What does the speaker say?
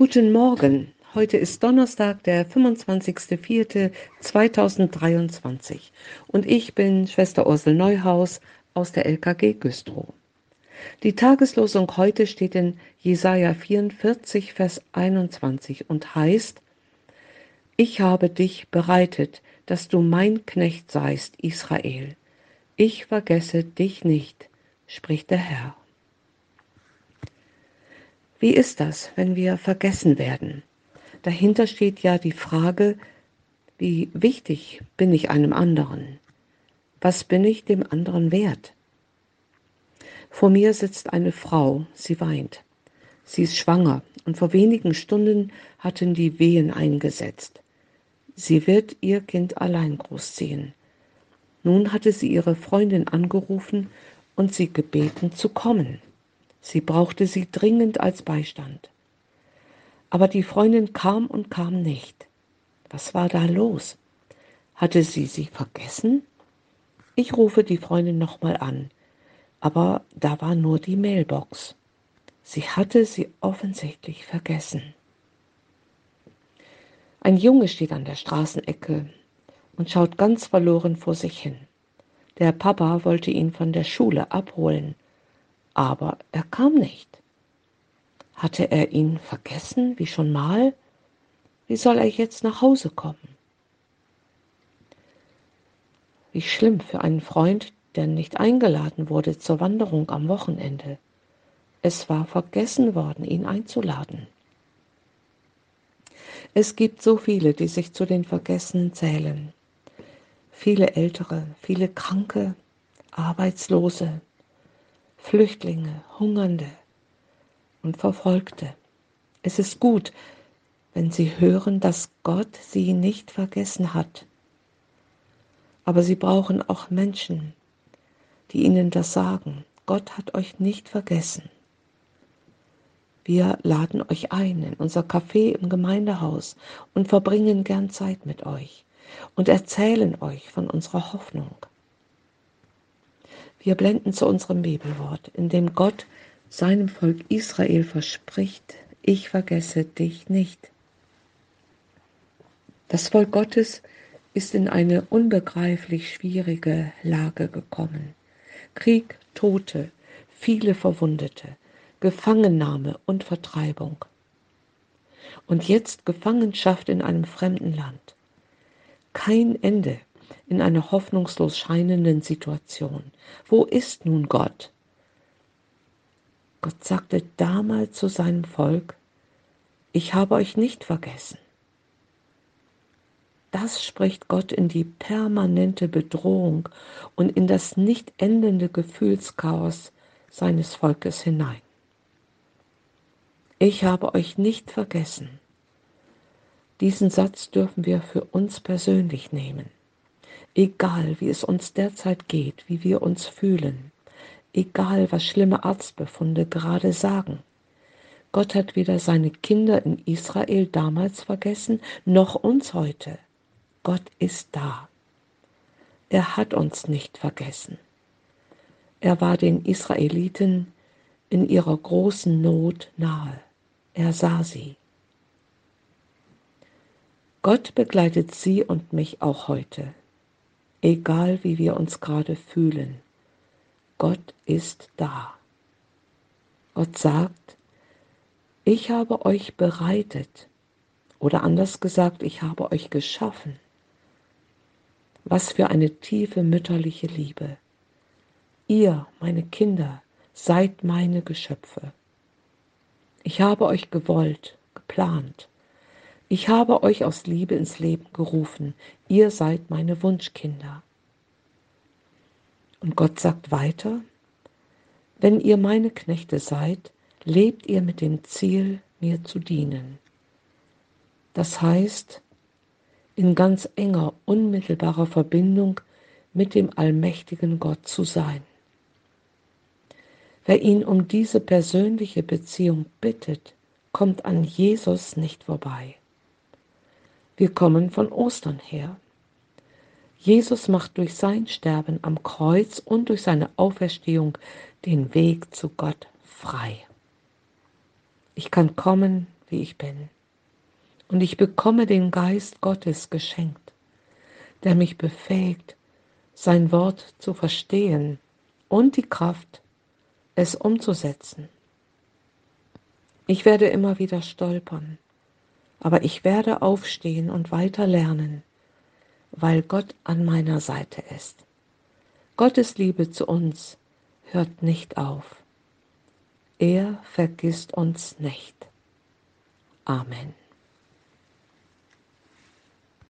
Guten Morgen. Heute ist Donnerstag, der 25.04.2023 und ich bin Schwester Ursel Neuhaus aus der LKG Güstrow. Die Tageslosung heute steht in Jesaja 44, Vers 21 und heißt: Ich habe dich bereitet, dass du mein Knecht seist, Israel. Ich vergesse dich nicht, spricht der Herr. Wie ist das, wenn wir vergessen werden? Dahinter steht ja die Frage, wie wichtig bin ich einem anderen? Was bin ich dem anderen wert? Vor mir sitzt eine Frau, sie weint. Sie ist schwanger und vor wenigen Stunden hatten die Wehen eingesetzt. Sie wird ihr Kind allein großziehen. Nun hatte sie ihre Freundin angerufen und sie gebeten zu kommen. Sie brauchte sie dringend als Beistand. Aber die Freundin kam und kam nicht. Was war da los? Hatte sie sie vergessen? Ich rufe die Freundin nochmal an, aber da war nur die Mailbox. Sie hatte sie offensichtlich vergessen. Ein Junge steht an der Straßenecke und schaut ganz verloren vor sich hin. Der Papa wollte ihn von der Schule abholen, aber er kam nicht. Hatte er ihn vergessen, wie schon mal? Wie soll er jetzt nach Hause kommen? Wie schlimm für einen Freund, der nicht eingeladen wurde zur Wanderung am Wochenende. Es war vergessen worden, ihn einzuladen. Es gibt so viele, die sich zu den Vergessenen zählen. Viele Ältere, viele Kranke, Arbeitslose, Flüchtlinge, Hungernde und Verfolgte. Es ist gut, wenn sie hören, dass Gott sie nicht vergessen hat. Aber sie brauchen auch Menschen, die ihnen das sagen. Gott hat euch nicht vergessen. Wir laden euch ein in unser Café im Gemeindehaus und verbringen gern Zeit mit euch und erzählen euch von unserer Hoffnung. Wir blenden zu unserem Bibelwort, in dem Gott seinem Volk Israel verspricht, ich vergesse dich nicht. Das Volk Gottes ist in eine unbegreiflich schwierige Lage gekommen. Krieg, Tote, viele Verwundete, Gefangennahme und Vertreibung. Und jetzt Gefangenschaft in einem fremden Land. Kein Ende in einer hoffnungslos scheinenden Situation. Wo ist nun Gott? Gott sagte damals zu seinem Volk, ich habe euch nicht vergessen. Das spricht Gott in die permanente Bedrohung und in das nicht endende Gefühlschaos seines Volkes hinein. Ich habe euch nicht vergessen. Diesen Satz dürfen wir für uns persönlich nehmen. Egal, wie es uns derzeit geht, wie wir uns fühlen, egal, was schlimme Arztbefunde gerade sagen. Gott hat weder seine Kinder in Israel damals vergessen, noch uns heute. Gott ist da. Er hat uns nicht vergessen. Er war den Israeliten in ihrer großen Not nahe. Er sah sie. Gott begleitet sie und mich auch heute egal wie wir uns gerade fühlen. Gott ist da. Gott sagt, ich habe euch bereitet oder anders gesagt, ich habe euch geschaffen. Was für eine tiefe mütterliche Liebe. Ihr, meine Kinder, seid meine Geschöpfe. Ich habe euch gewollt, geplant, ich habe euch aus Liebe ins Leben gerufen. Ihr seid meine Wunschkinder. Und Gott sagt weiter, wenn ihr meine Knechte seid, lebt ihr mit dem Ziel, mir zu dienen. Das heißt, in ganz enger, unmittelbarer Verbindung mit dem allmächtigen Gott zu sein. Wer ihn um diese persönliche Beziehung bittet, kommt an Jesus nicht vorbei. Wir kommen von Ostern her. Jesus macht durch sein Sterben am Kreuz und durch seine Auferstehung den Weg zu Gott frei. Ich kann kommen, wie ich bin. Und ich bekomme den Geist Gottes geschenkt, der mich befähigt, sein Wort zu verstehen und die Kraft, es umzusetzen. Ich werde immer wieder stolpern, aber ich werde aufstehen und weiter lernen, weil Gott an meiner Seite ist. Gottes Liebe zu uns hört nicht auf. Er vergisst uns nicht. Amen.